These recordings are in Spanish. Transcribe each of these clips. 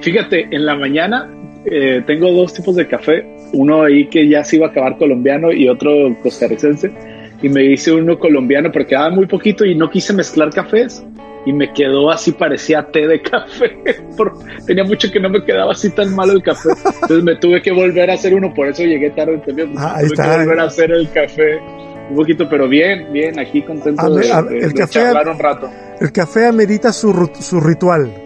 Fíjate, en la mañana eh, tengo dos tipos de café, uno ahí que ya se iba a acabar colombiano y otro costarricense. Y me hice uno colombiano porque quedaba muy poquito y no quise mezclar cafés y me quedó así, parecía té de café. tenía mucho que no me quedaba así tan malo el café. Entonces me tuve que volver a hacer uno, por eso llegué tarde también. Ah, tuve que volver a hacer el café un poquito, pero bien, bien, aquí contento de, el café, un rato. El café amerita su, su ritual.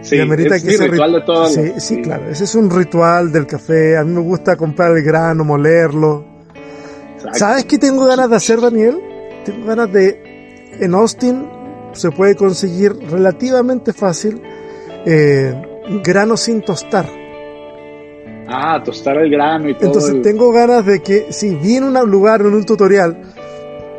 Sí, es que ritual de todo. Sí, sí, claro, ese es un ritual del café. A mí me gusta comprar el grano, molerlo. ¿Sabes qué tengo ganas de hacer, Daniel? Tengo ganas de, en Austin se puede conseguir relativamente fácil eh, grano sin tostar. Ah, tostar el grano y todo. Entonces tengo ganas de que, si vi en un lugar, en un tutorial,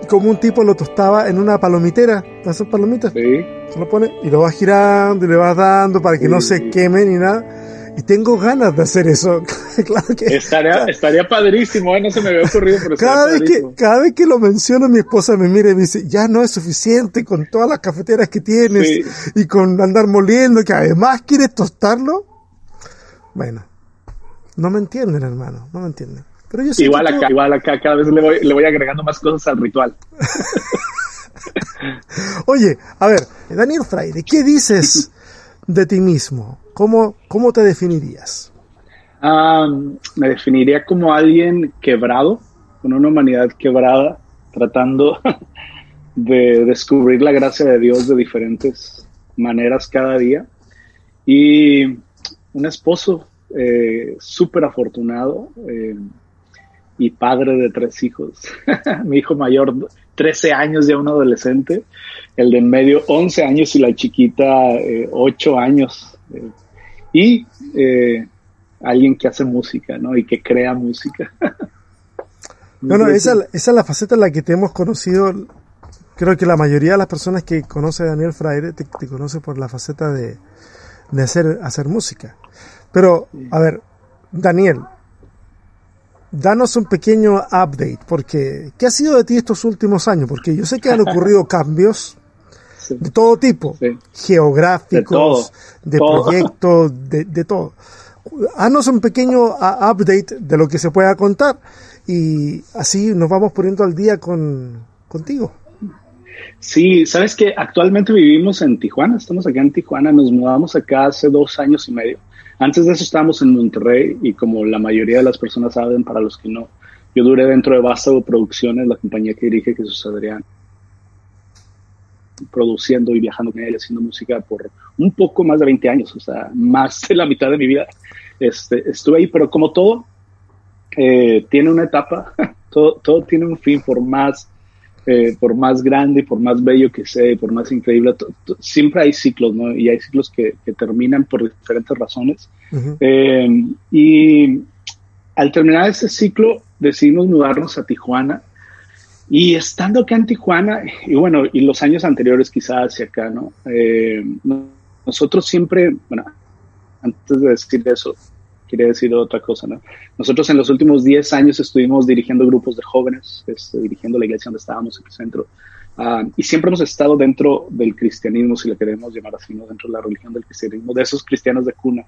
como un tipo lo tostaba en una palomitera, esas palomitas, sí. se lo pone y lo vas girando y le vas dando para que no se queme ni nada. Y tengo ganas de hacer eso. claro que, estaría, estaría padrísimo, ¿eh? no se me había ocurrido, pero cada vez que Cada vez que lo menciono, mi esposa me mira y me dice, ya no es suficiente con todas las cafeteras que tienes y con andar moliendo, que además quieres tostarlo. Bueno, no me entienden, hermano, no me entienden. Pero yo igual acá, igual acá, cada vez le voy, le voy agregando más cosas al ritual. Oye, a ver, Daniel Fraire, ¿qué dices de ti mismo? ¿Cómo, cómo te definirías? me definiría como alguien quebrado, con una humanidad quebrada, tratando de descubrir la gracia de Dios de diferentes maneras cada día. Y un esposo eh, súper afortunado eh, y padre de tres hijos. Mi hijo mayor, 13 años, ya un adolescente. El de en medio, 11 años y la chiquita, 8 eh, años y eh, alguien que hace música, ¿no? Y que crea música. bueno, esa, esa, es la faceta en la que te hemos conocido. Creo que la mayoría de las personas que conoce a Daniel Fraire te, conoce por la faceta de, de hacer, hacer música. Pero, a ver, Daniel, danos un pequeño update, porque ¿qué ha sido de ti estos últimos años? Porque yo sé que han ocurrido cambios de todo tipo, geográficos, de, proyectos, de, todo. Haznos un pequeño update de lo que se pueda contar y así nos vamos poniendo al día con, contigo. Sí, sabes que actualmente vivimos en Tijuana, estamos acá en Tijuana, nos mudamos acá hace dos años y medio. Antes de eso estábamos en Monterrey y como la mayoría de las personas saben, para los que no, yo duré dentro de Vástago Producciones, la compañía que dirige Jesús Adrián produciendo y viajando con él, haciendo música por un poco más de 20 años, o sea, más de la mitad de mi vida. Este, estuve ahí, pero como todo, eh, tiene una etapa, todo tiene un fin, por más, eh, por más grande, por más bello que sea, por más increíble, siempre hay ciclos, ¿no? Y hay ciclos que, terminan por diferentes razones. Eh, y al terminar ese ciclo, decidimos mudarnos a Tijuana y estando acá en Tijuana, y bueno, y los años anteriores quizás hacia acá, ¿no? Eh, nosotros siempre, bueno, antes de decir eso, quería decir otra cosa, ¿no? Nosotros en los últimos 10 años estuvimos dirigiendo grupos de jóvenes, este, dirigiendo la iglesia donde estábamos en el centro, ah, y siempre hemos estado dentro del cristianismo, si le queremos llamar así, ¿no? Dentro de la religión del cristianismo, de esos cristianos de cuna.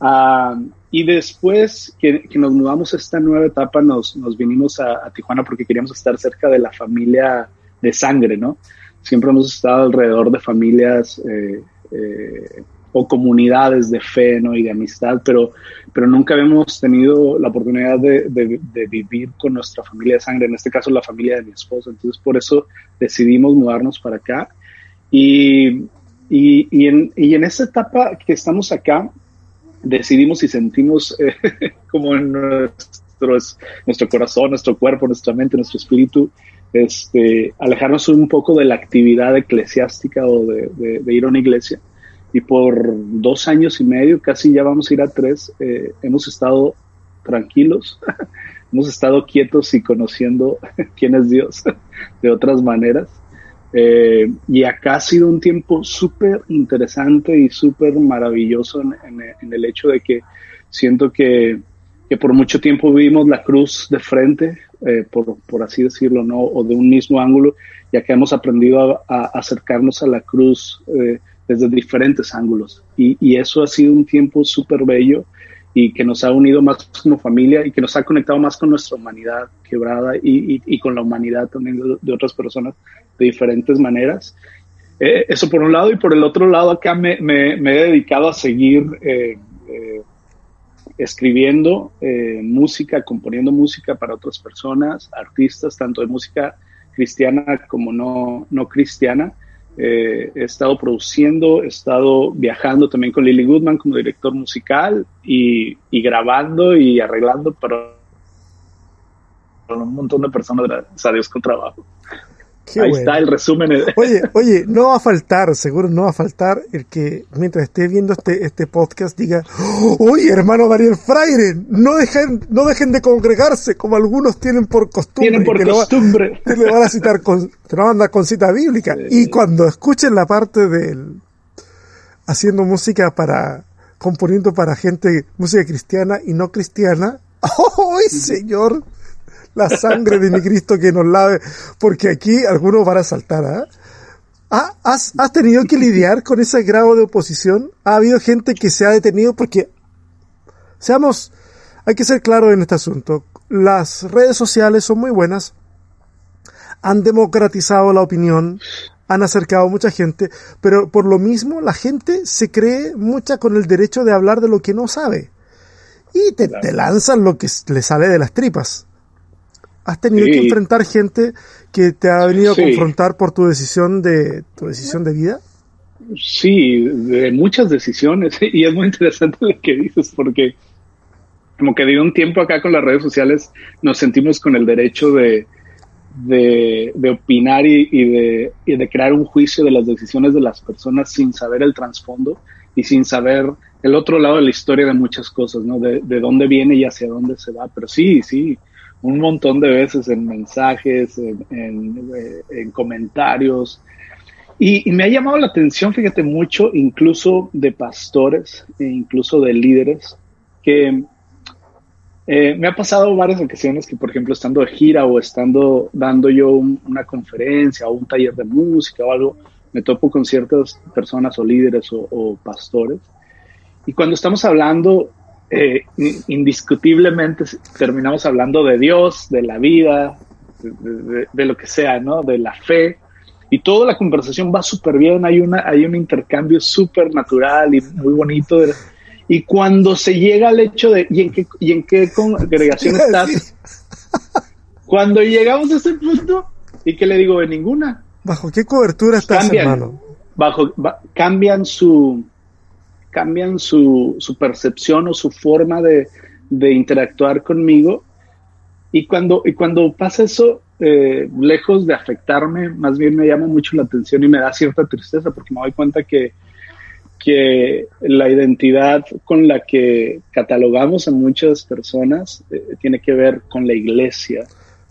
Ah, y después que, nos mudamos a esta nueva etapa, nos, nos vinimos a, Tijuana porque queríamos estar cerca de la familia de sangre, ¿no? Siempre hemos estado alrededor de familias eh, eh, o comunidades de fe, ¿no? Y de amistad, pero, pero nunca habíamos tenido la oportunidad de, vivir con nuestra familia de sangre, en este caso la familia de mi esposo. Entonces, por eso decidimos mudarnos para acá. Y, y, en, y en esta etapa que estamos acá, decidimos y sentimos eh, como en nuestro corazón, nuestro cuerpo, nuestra mente, nuestro espíritu, este, alejarnos un poco de la actividad eclesiástica o de, ir a una iglesia. Y por dos años y medio, casi ya vamos a ir a tres, eh, hemos estado tranquilos, hemos estado quietos y conociendo quién es Dios de otras maneras. Eh, y acá ha sido un tiempo súper interesante y súper maravilloso en, el hecho de que siento que, que, por mucho tiempo vimos la cruz de frente, eh, por, por, así decirlo, ¿no? O de un mismo ángulo, ya que hemos aprendido a, acercarnos a la cruz eh, desde diferentes ángulos. Y, eso ha sido un tiempo súper bello y que nos ha unido más como familia y que nos ha conectado más con nuestra humanidad quebrada y, con la humanidad también de, otras personas de diferentes maneras. Eh, eso por un lado y por el otro lado acá me, he dedicado a seguir eh, eh, escribiendo música, componiendo música para otras personas, artistas, tanto de música cristiana como no, no cristiana. He estado produciendo, he estado viajando también con Lily Goodman como director musical y, grabando y arreglando para un montón de personas, gracias a con trabajo. Ahí está el resumen. Oye, oye, no va a faltar, seguro no va a faltar el que mientras esté viendo este, este podcast diga, oye, hermano Daniel Fraire, no dejen, no dejen de congregarse como algunos tienen por costumbre. Tienen por costumbre. te van a citar con, te van a mandar con cita bíblica. Y cuando escuchen la parte del haciendo música para, componiendo para gente, música cristiana y no cristiana, ¡ay, señor! La sangre de mi Cristo que nos lave, porque aquí algunos van a saltar. ¿ah? ¿Has, ¿Has tenido que lidiar con ese grado de oposición? ¿Ha habido gente que se ha detenido? Porque, seamos, hay que ser claros en este asunto. Las redes sociales son muy buenas, han democratizado la opinión, han acercado a mucha gente, pero por lo mismo la gente se cree mucha con el derecho de hablar de lo que no sabe. Y te, te lanzan lo que le sale de las tripas. ¿Has tenido que enfrentar gente que te ha venido a confrontar por tu decisión de tu decisión de vida? Sí, de muchas decisiones y es muy interesante lo que dices porque como que de un tiempo acá con las redes sociales nos sentimos con el derecho de, de, opinar y, de, y, de, crear un juicio de las decisiones de las personas sin saber el trasfondo y sin saber el otro lado de la historia de muchas cosas, ¿no? De, de dónde viene y hacia dónde se va. Pero sí, sí, un montón de veces en mensajes, en, eh, comentarios. Y, me ha llamado la atención, fíjate, mucho, incluso de pastores, e incluso de líderes, que eh, me ha pasado varias ocasiones que, por ejemplo, estando de gira o estando dando yo una conferencia o un taller de música o algo, me topo con ciertas personas o líderes o pastores. Y cuando estamos hablando eh, indiscutiblemente terminamos hablando de Dios, de la vida, de, lo que sea, ¿no? De la fe. Y toda la conversación va súper bien, hay, una, hay un intercambio súper natural y muy bonito. y cuando se llega al hecho de, ¿y en qué, y en qué congregación estás? Cuando llegamos a ese punto, ¿y qué le digo? De ninguna. ¿Bajo qué cobertura estás, hermano? Bajo, cambian su, cambian su, su percepción o su forma de, de, interactuar conmigo. Y cuando, y cuando pasa eso, eh, lejos de afectarme, más bien me llama mucho la atención y me da cierta tristeza porque me doy cuenta que, que la identidad con la que catalogamos a muchas personas eh, tiene que ver con la iglesia.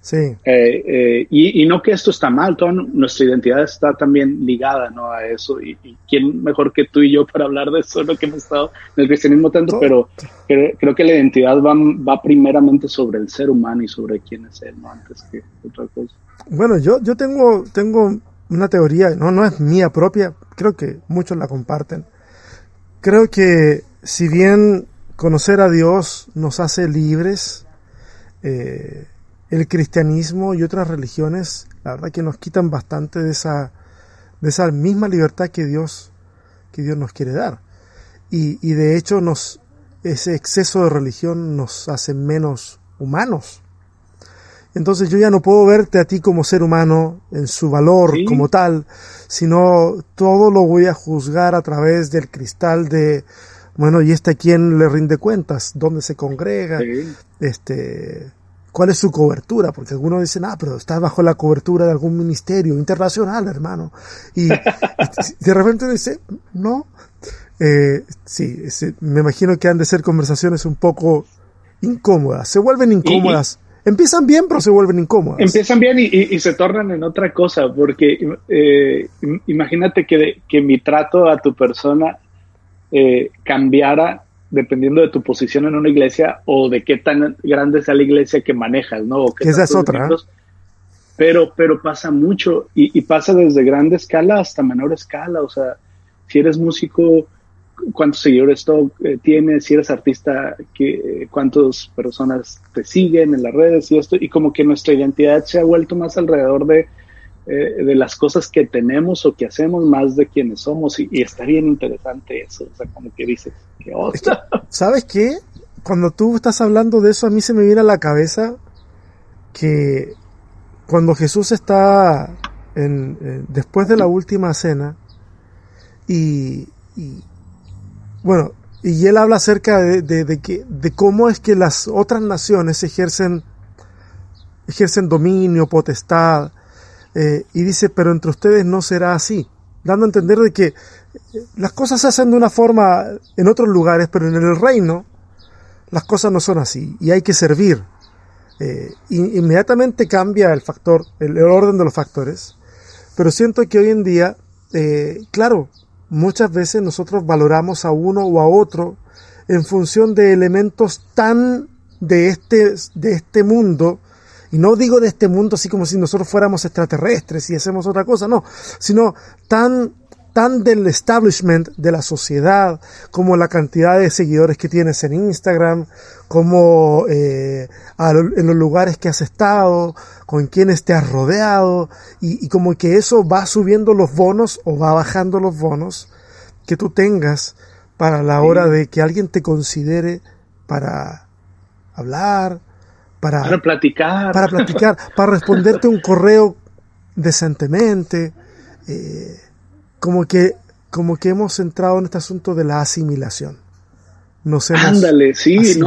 Sí. Eh, eh, y, no que esto está mal, toda nuestra identidad está también ligada ¿no? a eso. Y, quién mejor que tú y yo para hablar de eso, lo que hemos estado en el cristianismo tanto, pero creo, que la identidad va, va primeramente sobre el ser humano y sobre quién es él, ¿no? antes que otra cosa. Bueno, yo, yo tengo, tengo una teoría, no, no es mía propia, creo que muchos la comparten. Creo que si bien conocer a Dios nos hace libres, eh, el cristianismo y otras religiones, la verdad que nos quitan bastante de esa, de esa misma libertad que Dios, que Dios nos quiere dar. Y, y de hecho nos, ese exceso de religión nos hace menos humanos. Entonces yo ya no puedo verte a ti como ser humano en su valor como tal, sino todo lo voy a juzgar a través del cristal de, bueno, ¿y este a quién le rinde cuentas? ¿Dónde se congrega? Este, cuál es su cobertura, porque algunos dicen, ah, pero está bajo la cobertura de algún ministerio internacional, hermano. Y, de repente dice, no. Eh, sí, me imagino que han de ser conversaciones un poco incómodas, se vuelven incómodas. Empiezan bien, pero se vuelven incómodas. Empiezan bien y, se tornan en otra cosa, porque eh, imagínate que, que mi trato a tu persona eh, cambiara dependiendo de tu posición en una iglesia o de qué tan grande sea la iglesia que manejas, ¿no? O Esa es otra. Pero, pero pasa mucho y, pasa desde grande escala hasta menor escala, o sea, si eres músico, cuántos seguidores eh, tienes, si eres artista, qué, cuántas personas te siguen en las redes y esto, y como que nuestra identidad se ha vuelto más alrededor de, eh, de las cosas que tenemos o que hacemos más de quienes somos, y, está bien interesante eso, o sea, como que dices, ¿qué ¿Sabes qué? Cuando tú estás hablando de eso, a mí se me viene a la cabeza que cuando Jesús está en, eh, después de la última cena y, bueno, y él habla acerca de, que, de cómo es que las otras naciones ejercen, ejercen dominio, potestad, eh, y dice, pero entre ustedes no será así, dando a entender de que eh, las cosas se hacen de una forma en otros lugares, pero en el reino las cosas no son así, y hay que servir. Eh, inmediatamente cambia el factor, el, orden de los factores, pero siento que hoy en día, claro, muchas veces nosotros valoramos a uno o a otro en función de elementos tan de este, de este mundo, y no digo de este mundo así como si nosotros fuéramos extraterrestres y hacemos otra cosa, no, sino tan tan del establishment de la sociedad, como la cantidad de seguidores que tienes en Instagram, como eh, en los lugares que has estado, con quienes te has rodeado, y, como que eso va subiendo los bonos o va bajando los bonos que tú tengas para la hora de que alguien te considere para hablar, para, para platicar, para platicar, para responderte un correo decentemente. Eh, como que, como que hemos entrado en este asunto de la asimilación. Nos hemos Ándale, sí,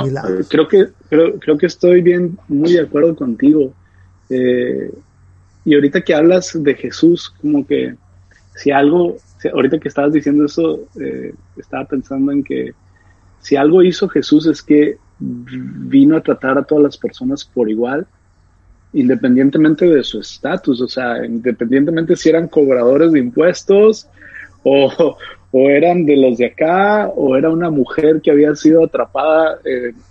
creo que creo, creo, que estoy bien, muy de acuerdo contigo. Eh, y ahorita que hablas de Jesús, como que si algo, ahorita que estabas diciendo eso, eh, estaba pensando en que si algo hizo Jesús es que vino a tratar a todas las personas por igual, independientemente de su estatus, o sea, independientemente si eran cobradores de impuestos o, o, eran de los de acá, o era una mujer que había sido atrapada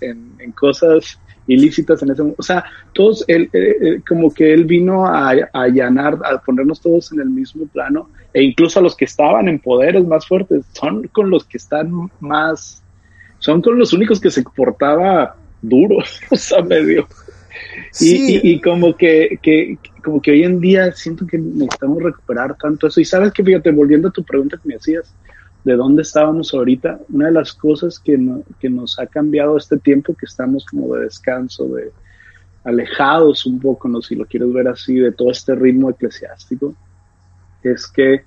en, en, cosas ilícitas en ese momento. O sea, todos, él, eh, eh, como que él vino a, a, allanar, a ponernos todos en el mismo plano, e incluso a los que estaban en poderes más fuertes, son con los que están más, son con los únicos que se portaba duro, o sea, medio. Y, como que, como que hoy en día siento que necesitamos recuperar tanto eso. Y sabes que, fíjate, volviendo a tu pregunta que me hacías, de dónde estábamos ahorita, una de las cosas que, que nos ha cambiado este tiempo que estamos como de descanso, de alejados un poco, no si lo quieres ver así, de todo este ritmo eclesiástico, es que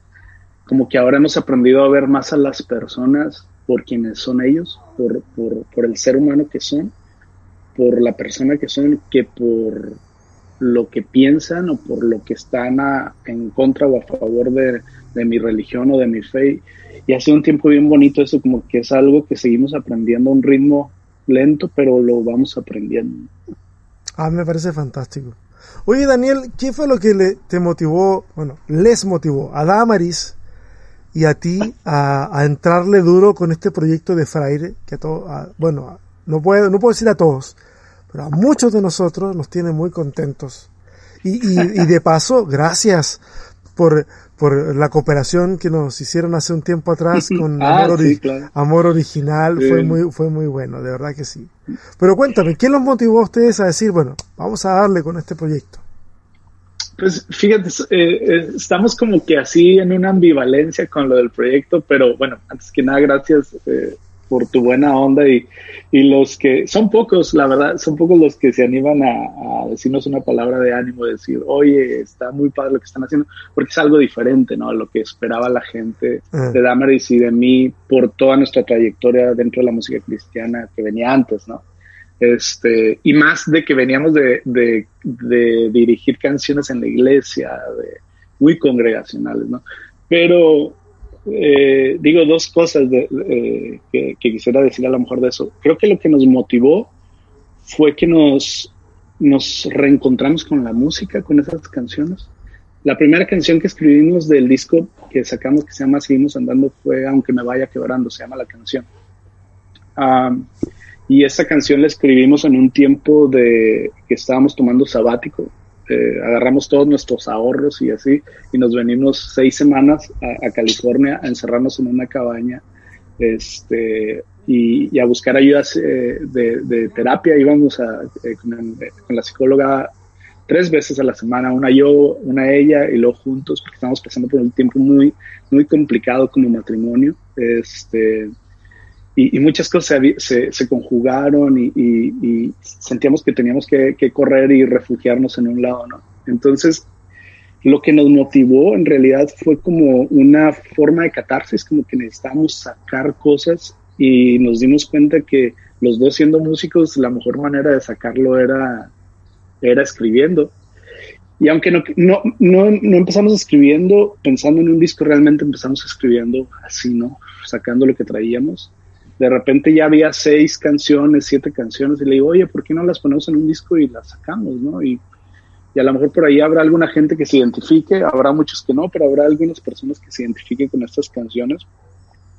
como que ahora hemos aprendido a ver más a las personas por quienes son ellos, por, por, el ser humano que son, por la persona que son que por lo que piensan o por lo que están en contra o a favor de, mi religión o de mi fe. Y ha sido un tiempo bien bonito eso, como que es algo que seguimos aprendiendo a un ritmo lento, pero lo vamos aprendiendo. Ah, me parece fantástico. Oye, Daniel, ¿qué fue lo que le, te motivó, bueno, les motivó a Damaris y a ti a, entrarle duro con este proyecto de Fraire? Que a todo, bueno, no puedo, no puedo decir a todos, pero a muchos de nosotros nos tiene muy contentos. Y, y, de paso, gracias por, por la cooperación que nos hicieron hace un tiempo atrás con ah, Amor, Original. Fue, muy, fue muy bueno, de verdad que sí. Pero cuéntame, ¿qué los motivó a ustedes a decir, bueno, vamos a darle con este proyecto? Pues fíjate, eh, eh, estamos como que así en una ambivalencia con lo del proyecto, pero bueno, antes que nada, gracias eh, por tu buena onda y, y, los que son pocos, la verdad, son pocos los que se animan a, decirnos una palabra de ánimo, decir, oye, está muy padre lo que están haciendo, porque es algo diferente, ¿no? A lo que esperaba la gente ah. de Damaris y de mí por toda nuestra trayectoria dentro de la música cristiana que venía antes, ¿no? Este, y más de que veníamos de, de, de dirigir canciones en la iglesia, de, muy congregacionales, ¿no? Pero eh, digo dos cosas que, quisiera decir a lo mejor de eso. Creo que lo que nos motivó fue que nos, nos reencontramos con la música, con esas canciones. La primera canción que escribimos del disco que sacamos, que se llama Seguimos Andando, fue Aunque me vaya quebrando, se llama la canción. Y esa canción la escribimos en un tiempo de que estábamos tomando sabático. eh, agarramos todos nuestros ahorros y así, y nos venimos seis semanas a, California a encerrarnos en una cabaña este, y, a buscar ayudas eh, de, terapia. Íbamos a, eh, con, la psicóloga tres veces a la semana, una yo, una ella, y luego juntos, porque estamos pasando por un tiempo muy, muy complicado como matrimonio. Este, y, muchas cosas se, se, conjugaron y, sentíamos que teníamos que, correr y refugiarnos en un lado, ¿no? Entonces, lo que nos motivó en realidad fue como una forma de catarsis, como que necesitábamos sacar cosas y nos dimos cuenta que los dos siendo músicos, la mejor manera de sacarlo era, era escribiendo. Y aunque no, no, no, no empezamos escribiendo pensando en un disco, realmente empezamos escribiendo así, ¿no? Sacando lo que traíamos de repente ya había seis canciones, siete canciones, y le digo, oye, ¿por qué no las ponemos en un disco y las sacamos, no? Y, y, a lo mejor por ahí habrá alguna gente que se identifique, habrá muchos que no, pero habrá algunas personas que se identifiquen con estas canciones.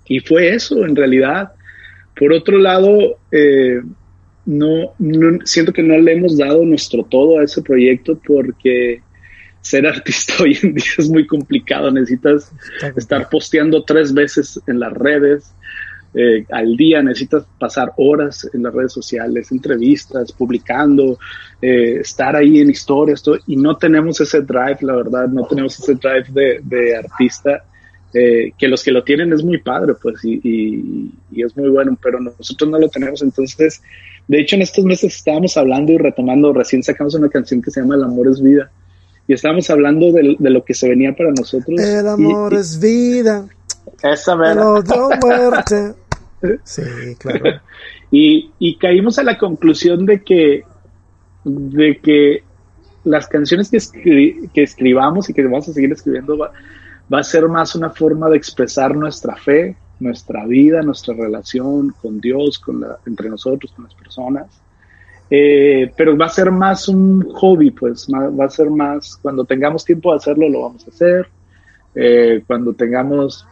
Y fue eso, en realidad. Por otro lado, eh, no, siento que no le hemos dado nuestro todo a ese proyecto porque ser artista hoy en día es muy complicado. Necesitas estar posteando tres veces en las redes, eh, al día, necesitas pasar horas en las redes sociales, entrevistas, publicando, eh, estar ahí en historias, todo, y no tenemos ese drive, la verdad, no tenemos ese drive de, artista, eh, que los que lo tienen es muy padre, pues, y, es muy bueno, pero nosotros no lo tenemos, entonces, de hecho, en estos meses estábamos hablando y retomando, recién sacamos una canción que se llama El amor es vida, y estábamos hablando de, lo que se venía para nosotros. El amor es vida. Esa muerte. Sí, claro. y, y caímos a la conclusión de que, de que las canciones que, escribamos y que vamos a seguir escribiendo va, a ser más una forma de expresar nuestra fe, nuestra vida, nuestra relación con Dios, con entre nosotros, con las personas. Eh, pero va a ser más un hobby, pues va a ser más, cuando tengamos tiempo de hacerlo, lo vamos a hacer. Eh, cuando tengamos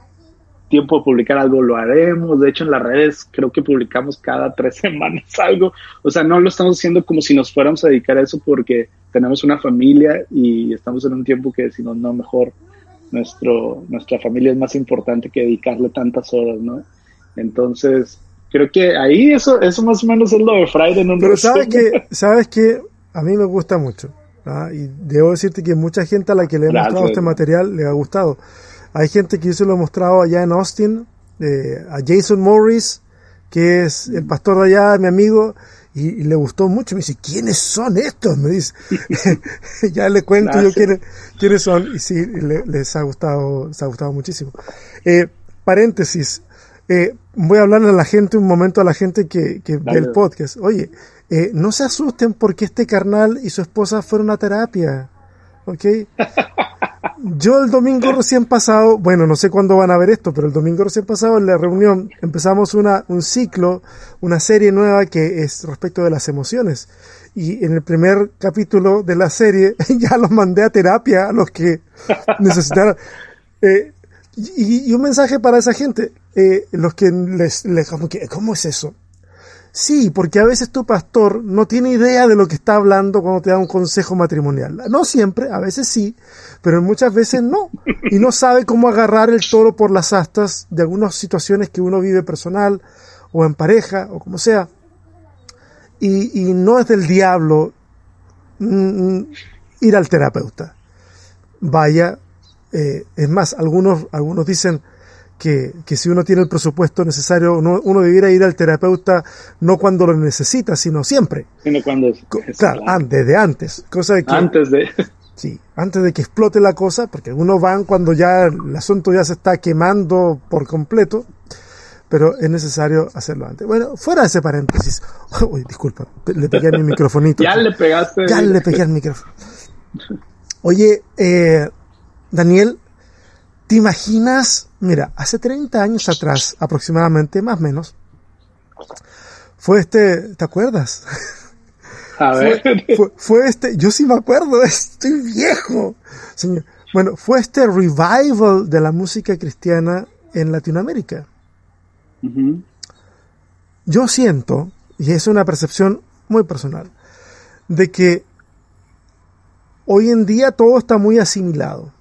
tiempo de publicar algo lo haremos. De hecho, en las redes creo que publicamos cada tres semanas algo. O sea, no lo estamos haciendo como si nos fuéramos a dedicar a eso porque tenemos una familia y estamos en un tiempo que decimos, no, mejor nuestro, nuestra familia es más importante que dedicarle tantas horas, ¿no? Entonces, creo que ahí eso, eso más o menos es lo de Friday. No Pero sabes que, sabes que a mí me gusta mucho. ¿ah? Y debo decirte que mucha gente a la que le he mostrado este material le ha gustado. Hay gente que yo se lo he mostrado allá en Austin, eh, a Jason Morris, que es el pastor de allá, mi amigo, y, le gustó mucho. Me dice, ¿quiénes son estos? Me dice. ya le cuento yo quiénes, son, y sí, les ha gustado, les ha gustado muchísimo. Eh, paréntesis, eh, voy a hablarle a la gente un momento, a la gente que, que ve el podcast. Oye, no se asusten porque este carnal y su esposa fueron a terapia. ¿Ok? Yo el domingo recién pasado, bueno, no sé cuándo van a ver esto, pero el domingo recién pasado en la reunión empezamos una, un ciclo, una serie nueva que es respecto de las emociones. Y en el primer capítulo de la serie ya los mandé a terapia a los que necesitaran. Eh, y, un mensaje para esa gente, eh, los que les, les ¿cómo es eso? Sí, porque a veces tu pastor no tiene idea de lo que está hablando cuando te da un consejo matrimonial. No siempre, a veces sí, pero muchas veces no. Y no sabe cómo agarrar el toro por las astas de algunas situaciones que uno vive personal o en pareja o como sea. Y, no es del diablo mm, mm, ir al terapeuta. Vaya, eh, es más, algunos, algunos dicen, que, que, si uno tiene el presupuesto necesario, uno, uno, debiera ir al terapeuta no cuando lo necesita, sino siempre. Sino cuando... claro, antes, desde antes. Cosa de que, antes de... Sí, antes de que explote la cosa, porque algunos van cuando ya el asunto ya se está quemando por completo, pero es necesario hacerlo antes. Bueno, fuera de ese paréntesis. Uy, disculpa, le pegué a mi microfonito. ya le pegaste. Ya le pegué al micrófono. Oye, eh, Daniel, ¿Te imaginas? Mira, hace 30 años atrás, aproximadamente, más o menos, fue este, ¿te acuerdas? A ver. Fue, este, yo sí me acuerdo, estoy viejo. Señor. Bueno, fue este revival de la música cristiana en Latinoamérica. Yo siento, y es una percepción muy personal, de que hoy en día todo está muy asimilado.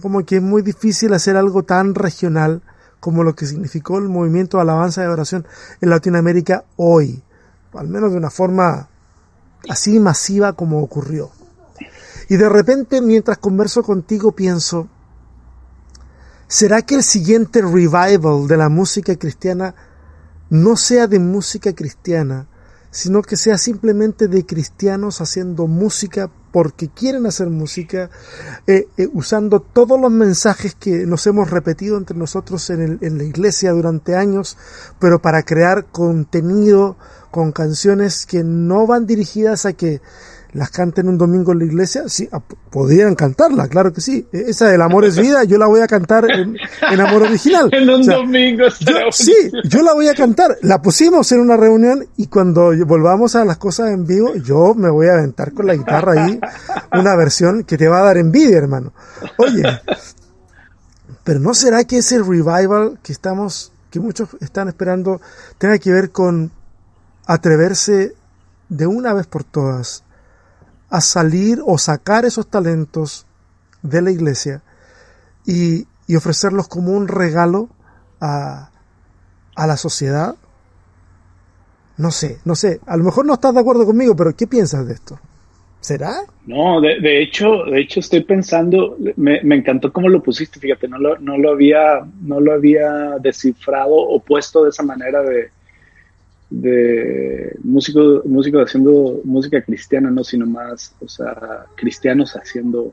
Como que es muy difícil hacer algo tan regional como lo que significó el movimiento de alabanza y oración en Latinoamérica hoy, al menos de una forma así masiva como ocurrió. Y de repente, mientras converso contigo, pienso, ¿será que el siguiente revival de la música cristiana no sea de música cristiana, sino que sea simplemente de cristianos haciendo música porque quieren hacer música, eh, eh, usando todos los mensajes que nos hemos repetido entre nosotros en, en la iglesia durante años, pero para crear contenido con canciones que no van dirigidas a que las canten un domingo en la iglesia, sí, ah, podrían cantarla, claro que sí. E, esa del amor es vida, yo la voy a cantar en, amor original. en un domingo. sí, yo la voy a cantar. La pusimos en una reunión y cuando volvamos a las cosas en vivo, yo me voy a aventar con la guitarra ahí una versión que te va a dar envidia, hermano. Oye, pero ¿no será que ese revival que estamos, que muchos están esperando, tenga que ver con atreverse de una vez por todas a salir o sacar esos talentos de la iglesia y, ofrecerlos como un regalo a, a la sociedad. No sé, no sé, a lo mejor no estás de acuerdo conmigo, pero ¿qué piensas de esto? ¿Será? No, de, de hecho, de hecho estoy pensando, me, me, encantó cómo lo pusiste, fíjate, no lo, no lo había, no lo había descifrado o puesto de esa manera de, de músicos músico haciendo música cristiana, no, sino más, o sea, cristianos haciendo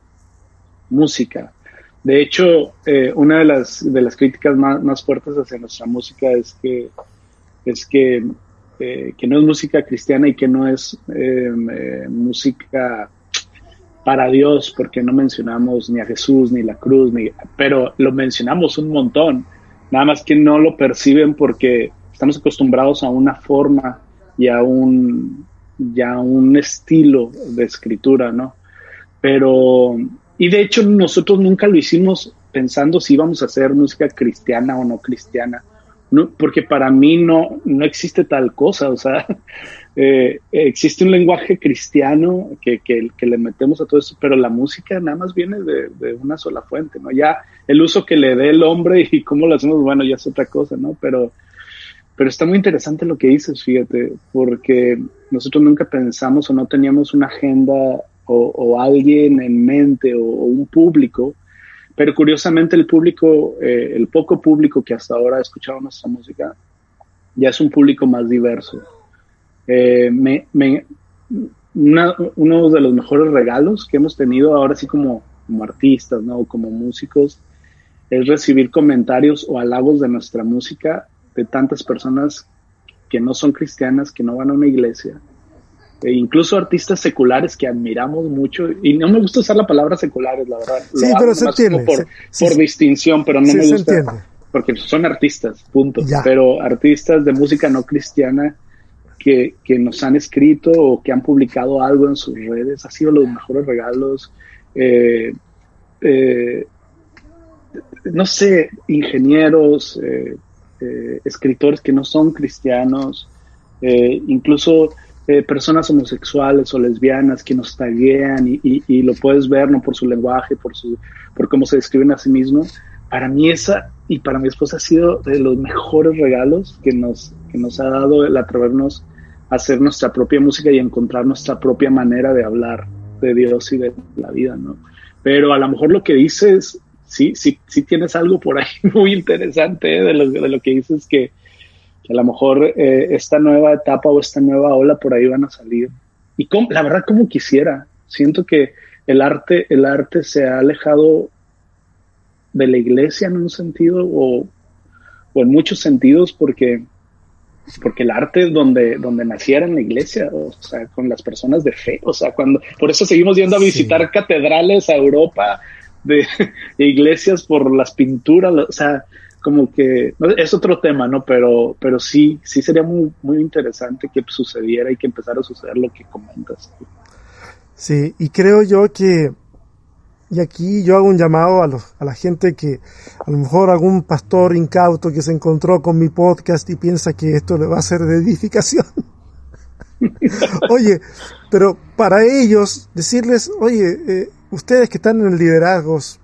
música. De hecho, eh, una de las, de las críticas más, más, fuertes hacia nuestra música es que, es que, eh, que no es música cristiana y que no es em, eh, música para Dios, porque no mencionamos ni a Jesús, ni la cruz, ni, pero lo mencionamos un montón, nada más que no lo perciben porque estamos acostumbrados a una forma y a un, ya un estilo de escritura, ¿no? Pero, y de hecho nosotros nunca lo hicimos pensando si íbamos a hacer música cristiana o no cristiana, no, porque para mí no, no existe tal cosa, o sea, eh, existe un lenguaje cristiano que, que, que, le metemos a todo eso, pero la música nada más viene de, de, una sola fuente, ¿no? Ya el uso que le dé el hombre y cómo lo hacemos, bueno, ya es otra cosa, ¿no? Pero pero está muy interesante lo que dices, fíjate, porque nosotros nunca pensamos o no teníamos una agenda o, alguien en mente o, un público, pero curiosamente el público, eh, el poco público que hasta ahora ha escuchado nuestra música, ya es un público más diverso. Eh, uno de los mejores regalos que hemos tenido ahora sí como, como artistas, ¿no? como músicos, es recibir comentarios o halagos de nuestra música de tantas personas que no son cristianas, que no van a una iglesia, e incluso artistas seculares que admiramos mucho, y no me gusta usar la palabra seculares, la verdad. Sí, pero se entiende. Por, por distinción, pero no me gusta. Porque son artistas, punto. Pero artistas de música no cristiana que, que, nos han escrito o que han publicado algo en sus redes, ha sido los mejores regalos. Eh, eh, no sé, ingenieros, eh, eh, escritores que no son cristianos, eh, incluso eh, personas homosexuales o lesbianas que nos taguean y, y, lo puedes ver no por su lenguaje, por su, por cómo se describen a sí mismos. Para mí esa y para mi esposa ha sido de los mejores regalos que nos, que nos ha dado el atrevernos a hacer nuestra propia música y encontrar nuestra propia manera de hablar de Dios y de la vida, ¿no? Pero a lo mejor lo que dices sí, sí, sí tienes algo por ahí muy interesante ¿eh? de, lo, de, lo, que dices que, a lo mejor eh, esta nueva etapa o esta nueva ola por ahí van a salir. Y la verdad, como quisiera. Siento que el arte, el arte se ha alejado de la iglesia en un sentido o, o en muchos sentidos porque porque el arte es donde, donde naciera en la iglesia, o sea, con las personas de fe, o sea, cuando, por eso seguimos yendo a visitar catedrales a Europa, de, iglesias por las pinturas, o sea, como que es otro tema, ¿no? Pero, pero sí, sí sería muy, muy interesante que sucediera y que empezara a suceder lo que comentas. Sí, y creo yo que, y aquí yo hago un llamado a, los, a la gente que a lo mejor algún pastor incauto que se encontró con mi podcast y piensa que esto le va a ser de edificación. oye, pero para ellos decirles, oye, eh, ustedes que están en liderazgos,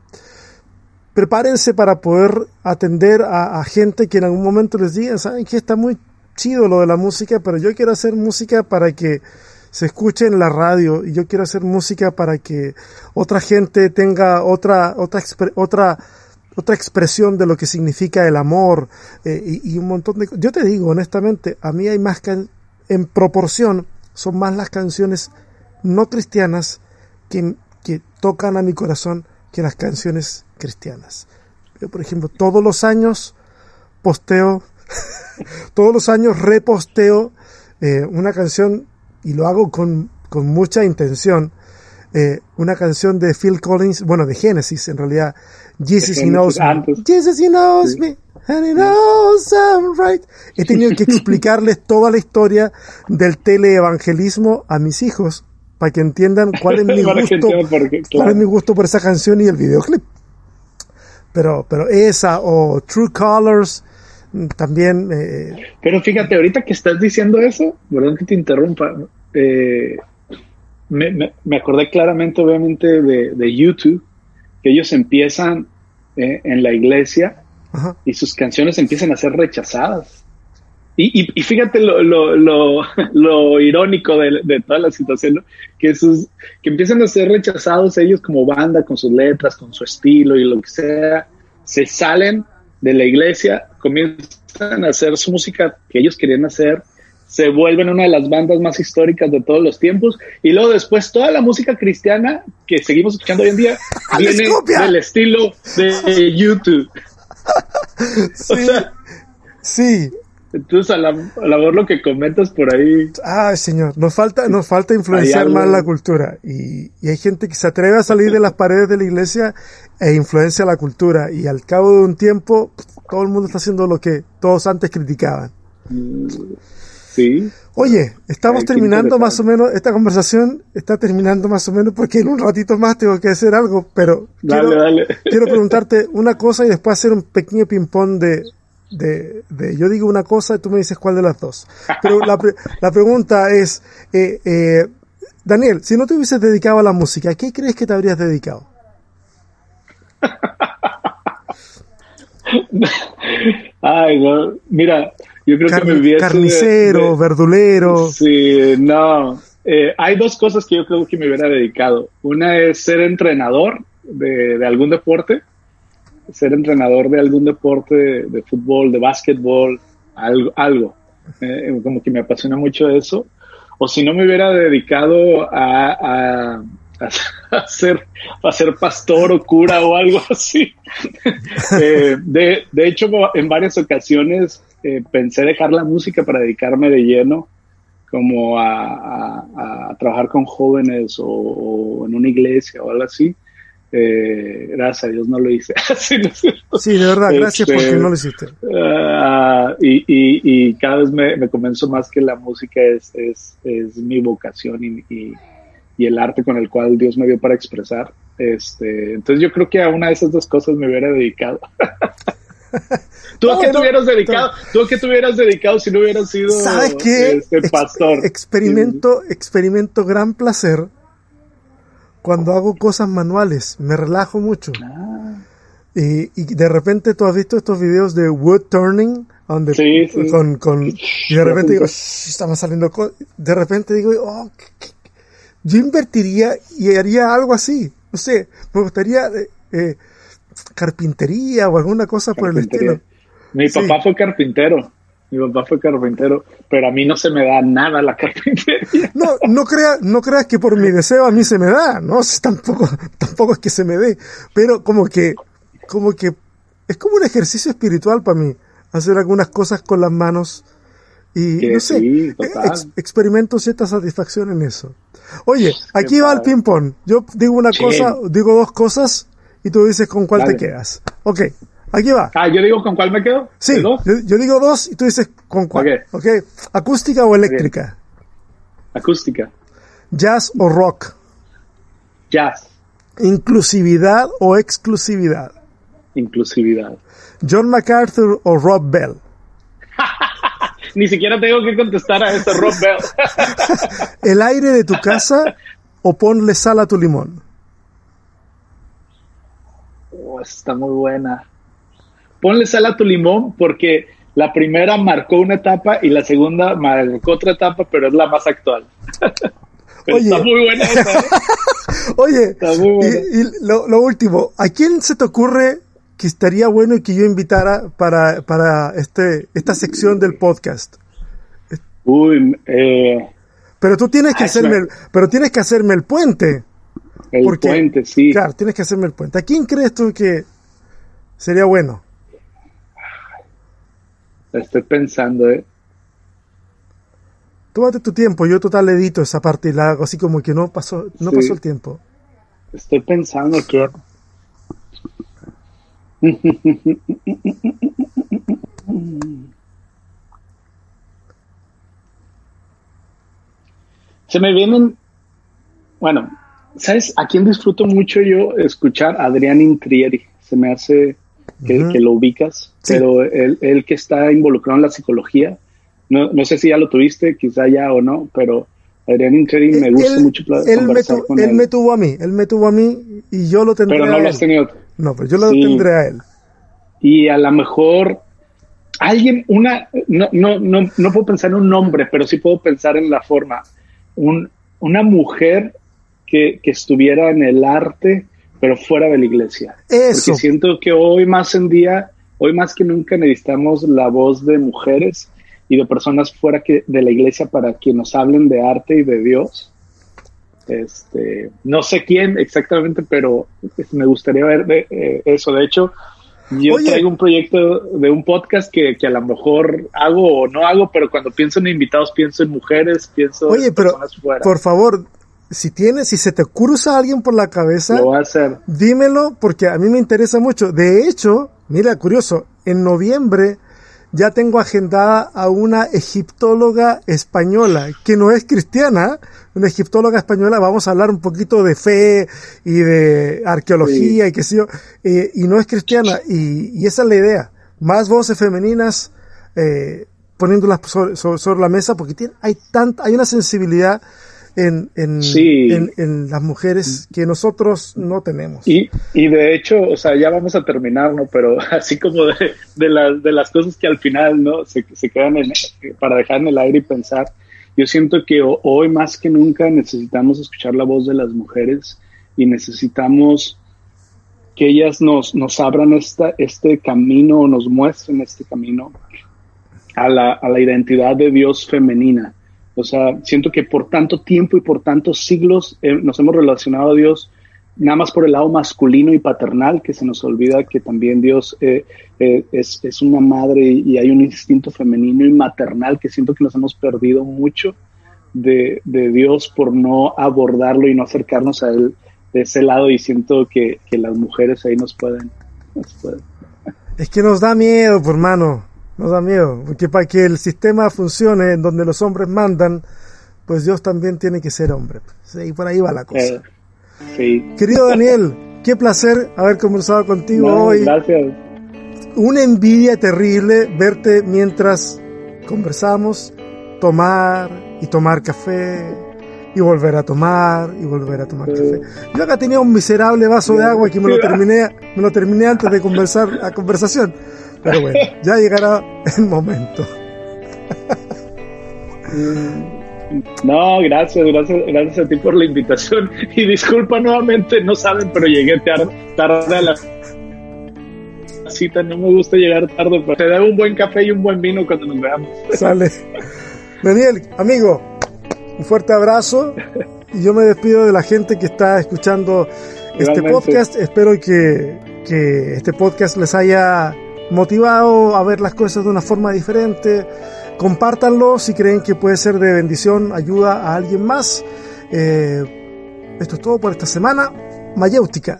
prepárense para poder atender a, gente que en algún momento les diga, saben que está muy chido lo de la música, pero yo quiero hacer música para que se escuche en la radio y yo quiero hacer música para que otra gente tenga otra otra otra otra expresión de lo que significa el amor eh, y, un montón de yo te digo honestamente a mí hay más en proporción son más las canciones no cristianas que, que tocan a mi corazón que las canciones cristianas yo por ejemplo todos los años posteo todos los años reposteo eh, una canción y lo hago con, con mucha intención. Eh, una canción de Phil Collins, bueno, de Genesis en realidad. Jesus, he knows me. Jesus, he knows me. And he knows I'm right. He tenido que explicarles toda la historia del teleevangelismo a mis hijos para que entiendan cuál es mi gusto, cuál es mi gusto por esa canción y el videoclip. Pero, pero esa o True Colors también... Eh, Pero fíjate, ahorita que estás diciendo eso, perdón que te interrumpa, eh, me, me, acordé claramente, obviamente, de, YouTube, que ellos empiezan eh, en la iglesia y sus canciones empiezan a ser rechazadas. Y, y, fíjate lo, lo, lo, lo irónico de, de, toda la situación, que, sus, que empiezan a ser rechazados ellos como banda, con sus letras, con su estilo y lo que sea, se salen de la iglesia, comienzan a hacer su música que ellos querían hacer, se vuelven una de las bandas más históricas de todos los tiempos y luego después toda la música cristiana que seguimos escuchando hoy en día viene del estilo de YouTube. Sí, sí, entonces, a la, a la lo que comentas por ahí. Ah, señor, nos falta, nos falta influenciar más la cultura. Y, y, hay gente que se atreve a salir de las paredes de la iglesia e influencia la cultura. Y al cabo de un tiempo, todo el mundo está haciendo lo que todos antes criticaban. Mm, sí. Oye, estamos terminando más o menos, esta conversación está terminando más o menos porque en un ratito más tengo que hacer algo, pero quiero, quiero preguntarte una cosa y después hacer un pequeño ping-pong de, de, yo digo una cosa y tú me dices cuál de las dos. Pero la, la pregunta es, eh, eh, Daniel, si no te hubieses dedicado a la música, ¿a qué crees que te habrías dedicado? Ay, no. Mira, yo creo que me hubiese... Carnicero, verdulero. Sí, no. Eh, hay dos cosas que yo creo que me hubiera dedicado. Una es ser entrenador de, de algún deporte ser entrenador de algún deporte de, fútbol, de básquetbol, algo, algo. Eh, como que me apasiona mucho eso. O si no me hubiera dedicado a, a, ser, a ser pastor o cura o algo así. Eh, de, de, hecho, en varias ocasiones eh, pensé dejar la música para dedicarme de lleno como a, a trabajar con jóvenes o, o, en una iglesia o algo así. Eh, gracias a Dios no lo hice. sí, de verdad, gracias porque no lo hiciste. Ah, y, y, cada vez me, me convenzo más que la música es, es, es mi vocación y, y, el arte con el cual Dios me dio para expresar. Este, entonces yo creo que a una de esas dos cosas me hubiera dedicado. ¿Tú a qué te hubieras dedicado? ¿Tú a qué te hubieras dedicado si no hubieras sido ¿Sabes qué? Este pastor? experimento, experimento gran placer cuando hago cosas manuales, me relajo mucho. Ah. Y, y, de repente tú has visto estos videos de wood turning, donde sí, Con, con, y de repente digo, estamos saliendo, de repente digo, oh, yo invertiría y haría algo así. No sé, me gustaría eh, eh carpintería o alguna cosa por el estilo. Mi papá fue carpintero. Mi papá fue carpintero, pero a mí no se me da nada la carpintería. No, no, crea, no creas que por mi deseo a mí se me da, ¿no? Tampoco, tampoco es que se me dé, pero como que, como que es como un ejercicio espiritual para mí, hacer algunas cosas con las manos y no sé, e-, experimento cierta satisfacción en eso. Oye, aquí va el ping pong. Yo digo una cosa, digo dos cosas y tú dices con cuál te quedas. Ok. Aquí va. Ah, yo digo con cuál me quedo. Sí, yo, digo dos y tú dices con cuál. Ok. ¿Acústica o eléctrica? Acústica. ¿Jazz o rock? Jazz. ¿Inclusividad o exclusividad? Inclusividad. ¿John MacArthur o Rob Bell? ni siquiera tengo que contestar a esto, Rob Bell. ¿El aire de tu casa o ponle sal a tu limón? Oh, está muy buena. Ponle sal a tu limón porque la primera marcó una etapa y la segunda marcó otra etapa, pero es la más actual. Oye, está muy buena esa, ¿eh? Oye, Está muy buena. y, y lo, lo último, ¿a quién se te ocurre que estaría bueno que yo invitara para, para este, esta sección del podcast? Uy, eh, Pero tú tienes que hacerme, el- pero tienes que hacerme el puente. el Porque- puente, sí. Claro, tienes que hacerme el puente. ¿A quién crees tú que sería bueno? Estoy pensando, ¿eh? Tómate tu tiempo, yo total edito esa parte y la hago así como que no pasó, no Sí. pasó el tiempo. Estoy pensando que... Se me vienen, bueno, ¿sabes a quién disfruto mucho yo escuchar? Adrián Intrieri. Se me hace que, Ujú. que lo ubicas, Sí. pero él, él que está involucrado en la psicología, no, no sé si ya lo tuviste, quizá ya o no, pero Adrián Intrieri me gusta él, mucho él me, conversar tu- con él él, me tuvo a mí, él me tuvo a mí y yo lo tendré pero no a lo él. has tenido. No, pero yo lo Sí. tendré a él. y a lo mejor alguien, una, no, no, no, no puedo pensar en un nombre, pero sí puedo pensar en la forma. Un, una mujer que, que estuviera en el arte, pero fuera de la iglesia. Eso. Porque siento que hoy más en día, hoy más que nunca necesitamos la voz de mujeres y de personas fuera que, de la iglesia para que nos hablen de arte y de Dios. Este, no sé quién exactamente, pero me gustaría ver de- eh, eso. De hecho, yo Oye. traigo un proyecto de un podcast que, que a lo mejor hago o no hago, pero cuando pienso en invitados pienso en mujeres, pienso Oye, en pero personas fuera. por favor, si tienes, si se te cruza alguien por la cabeza, Lo voy a hacer. dímelo porque a mí me interesa mucho. De hecho, mira, curioso, en noviembre ya tengo agendada a una egiptóloga española que no es cristiana, una egiptóloga española, vamos a hablar un poquito de fe y de arqueología y qué sé yo, eh, y no es cristiana, y, y esa es la idea, más voces femeninas eh, poniéndolas sobre, sobre- sobre la mesa porque tiene, hay tanta, hay una sensibilidad en, en, Sí. en, en las mujeres que nosotros no tenemos. Y, y de hecho, o sea, ya vamos a terminar, ¿no? Pero así como de, de, las, de las cosas que al final, ¿no? Se, se quedan en, para dejar en el aire y pensar. Yo siento que ho- hoy más que nunca necesitamos escuchar la voz de las mujeres y necesitamos que ellas nos, nos abran esta, este camino o nos muestren este camino a la, a la identidad de Dios femenina. O sea, siento que por tanto tiempo y por tantos siglos eh, nos hemos relacionado a Dios nada más por el lado masculino y paternal, que se nos olvida que también Dios eh, eh, es, es una madre y hay un instinto femenino y maternal que siento que nos hemos perdido mucho de, de Dios por no abordarlo y no acercarnos a Él de ese lado y siento que, que las mujeres ahí nos pueden, nos pueden. Es que nos da miedo, hermano. Nos da miedo. Porque para que el sistema funcione en donde los hombres mandan, pues Dios también tiene que ser hombre. Sí, y por ahí va la cosa. Eh, sí. Querido Daniel, qué placer haber conversado contigo No, hoy. Gracias. Una envidia terrible verte mientras conversamos, tomar y tomar café y volver a tomar y volver a tomar Sí. café. Yo acá tenía un miserable vaso de agua que me lo terminé, me lo terminé antes de conversar la conversación. Pero bueno, ya llegará el momento. No, gracias, gracias, gracias a ti por la invitación. Y disculpa nuevamente, no saben, pero llegué tarde, tarde a la cita. No me gusta llegar tarde, pero te da un buen café y un buen vino cuando nos veamos. Sale. Daniel, amigo, un fuerte abrazo. Y yo me despido de la gente que está escuchando este podcast. Espero que, que este podcast les haya motivado a ver las cosas de una forma diferente. Compártanlo si creen que puede ser de bendición, ayuda a alguien más. Eh, esto es todo por esta semana. Mayéutica.